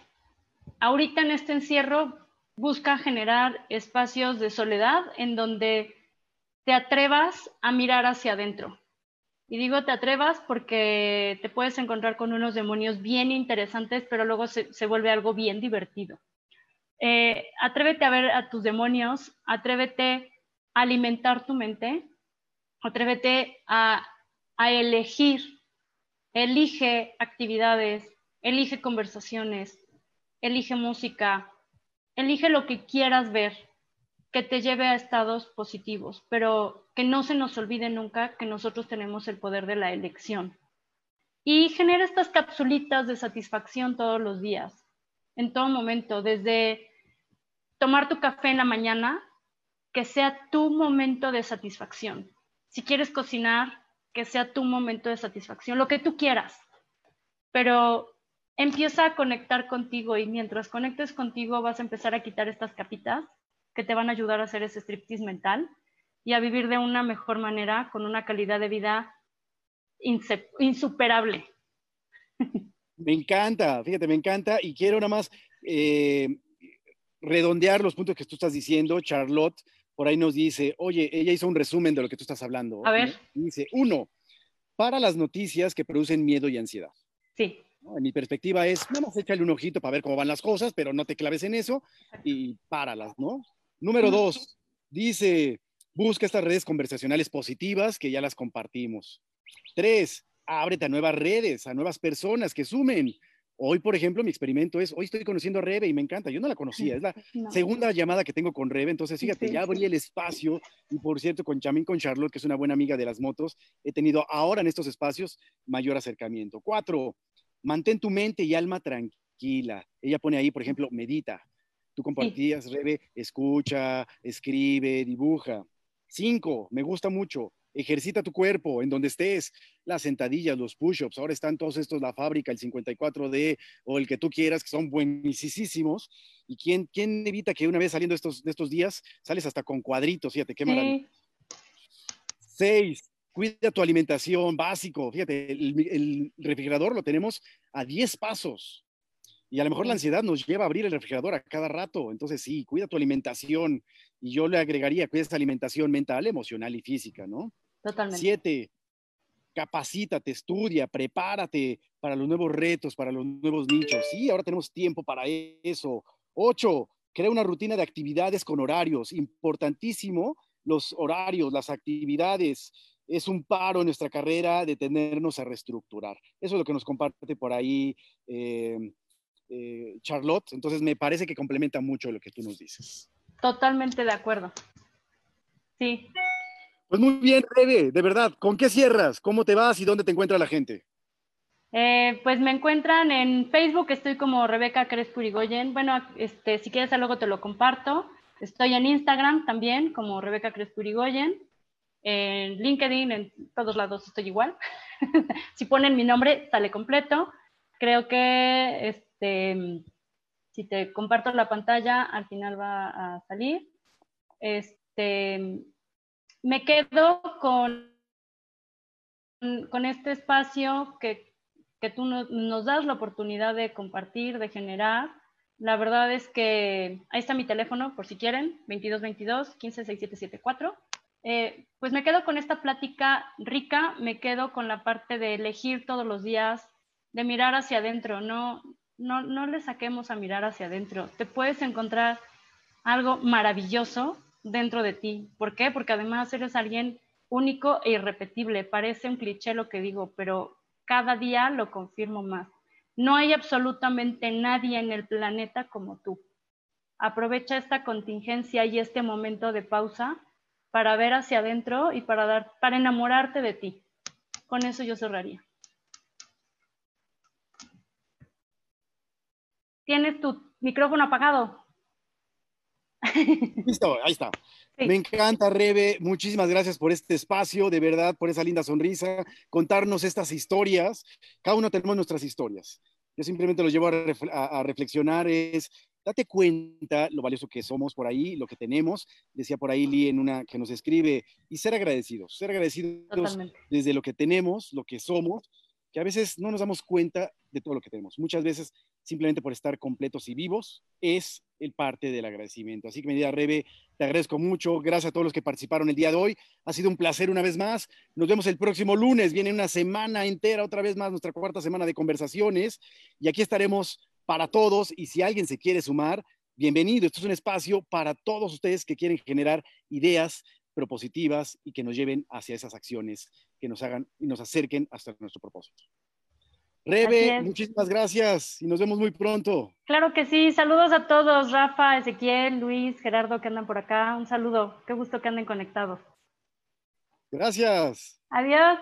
Ahorita en este encierro busca generar espacios de soledad en donde te atrevas a mirar hacia adentro. Y digo te atrevas porque te puedes encontrar con unos demonios bien interesantes, pero luego se, vuelve algo bien divertido. Eh, atrévete a ver a tus demonios, atrévete a alimentar tu mente, atrévete a, a elegir, elige actividades, elige conversaciones, elige música, elige lo que quieras ver que te lleve a estados positivos, pero que no se nos olvide nunca que nosotros tenemos el poder de la elección. Y genera estas capsulitas de satisfacción todos los días, en todo momento, desde tomar tu café en la mañana, que sea tu momento de satisfacción. Si quieres cocinar, que sea tu momento de satisfacción, lo que tú quieras. Pero empieza a conectar contigo y mientras conectes contigo vas a empezar a quitar estas capitas que te van a ayudar a hacer ese striptease mental y a vivir de una mejor manera con una calidad de vida insuperable. Me encanta, fíjate, me encanta y quiero nada más eh, redondear los puntos que tú estás diciendo. Charlotte por ahí nos dice, oye, ella hizo un resumen de lo que tú estás hablando. A ver. Dice, uno, para las noticias que producen miedo y ansiedad. Sí. En mi perspectiva es, nada más échale un ojito para ver cómo van las cosas, pero no te claves en eso y páralas, ¿no? Número dos, dice, busca estas redes conversacionales positivas que ya las compartimos. Tres, ábrete a nuevas redes, a nuevas personas que sumen. Hoy, por ejemplo, mi experimento es, hoy estoy conociendo a Rebe y me encanta, yo no la conocía, es la segunda llamada que tengo con Rebe, entonces fíjate, ya abrí el espacio y por cierto, con Chamín, con Charlotte, que es una buena amiga de las motos, he tenido ahora en estos espacios mayor acercamiento. Cuatro, mantén tu mente y alma tranquila. Ella pone ahí, por ejemplo, medita. Tú compartías, Rebe, escucha, escribe, dibuja. Cinco, me gusta mucho, ejercita tu cuerpo en donde estés, las sentadillas, los push-ups, ahora están todos estos, la fábrica, el 54D o el que tú quieras, que son buenísimos. ¿Y quién, quién evita que una vez saliendo estos, de estos días, sales hasta con cuadritos, fíjate, qué maravilla. Seis, cuida tu alimentación, básico, fíjate, el, refrigerador lo tenemos a 10 pasos. Y a lo mejor la ansiedad nos lleva a abrir el refrigerador a cada rato. Entonces, sí, cuida tu alimentación. Y yo le agregaría, cuida esta alimentación mental, emocional y física, ¿no? Totalmente. Siete, capacítate, estudia, prepárate para los nuevos retos, para los nuevos nichos. Sí, ahora tenemos tiempo para eso. Ocho, crea una rutina de actividades con horarios. Importantísimo los horarios, las actividades. Es un paro en nuestra carrera de tenernos a reestructurar. Eso es lo que nos comparte por ahí eh, eh, Charlotte. Entonces me parece que complementa mucho lo que tú nos dices. Totalmente de acuerdo. Sí. Pues muy bien, Rebe, de verdad, ¿con qué cierras? ¿Cómo te vas y dónde te encuentra la gente? Eh, pues me encuentran en Facebook, estoy como Rebeca Crespurigoyen. Bueno, este, si quieres luego te lo comparto. Estoy en Instagram también como Rebeca Crespurigoyen. En LinkedIn, en todos lados estoy igual. si ponen mi nombre, sale completo. Creo que este, si te comparto la pantalla, al final va a salir. Este, me quedo con, con este espacio que, que tú nos das la oportunidad de compartir, de generar. La verdad es que ahí está mi teléfono, por si quieren, 2222 156774. Eh, pues me quedo con esta plática rica, me quedo con la parte de elegir todos los días, de mirar hacia adentro, no, no, no le saquemos a mirar hacia adentro. Te puedes encontrar algo maravilloso dentro de ti. ¿Por qué? Porque además eres alguien único e irrepetible. Parece un cliché lo que digo, pero cada día lo confirmo más. No hay absolutamente nadie en el planeta como tú. Aprovecha esta contingencia y este momento de pausa para ver hacia adentro y para dar para enamorarte de ti. Con eso yo cerraría. Tienes tu micrófono apagado. Listo, ahí está. Me encanta, Rebe. Muchísimas gracias por este espacio, de verdad, por esa linda sonrisa, contarnos estas historias. Cada uno tenemos nuestras historias. Yo simplemente los llevo a, reflexionar, es, date cuenta lo valioso que somos por ahí, lo que tenemos. Decía por ahí Lee en una que nos escribe, y ser agradecidos, ser agradecidos desde lo que tenemos, lo que somos, que a veces no nos damos cuenta de todo lo que tenemos. Muchas veces simplemente por estar completos y vivos es el parte del agradecimiento. Así que, mi querida Rebe, te agradezco mucho. Gracias a todos los que participaron el día de hoy. Ha sido un placer una vez más. Nos vemos el próximo lunes. Viene una semana entera, otra vez más, nuestra cuarta semana de conversaciones. Y aquí estaremos para todos. Y si alguien se quiere sumar, bienvenido. Esto es un espacio para todos ustedes que quieren generar ideas propositivas y que nos lleven hacia esas acciones que nos hagan y nos acerquen hasta nuestro propósito. Rebe, muchísimas gracias y nos vemos muy pronto. Claro que sí, saludos a todos, Rafa, Ezequiel, Luis, Gerardo que andan por acá, un saludo, qué gusto que anden conectados. Gracias. Adiós.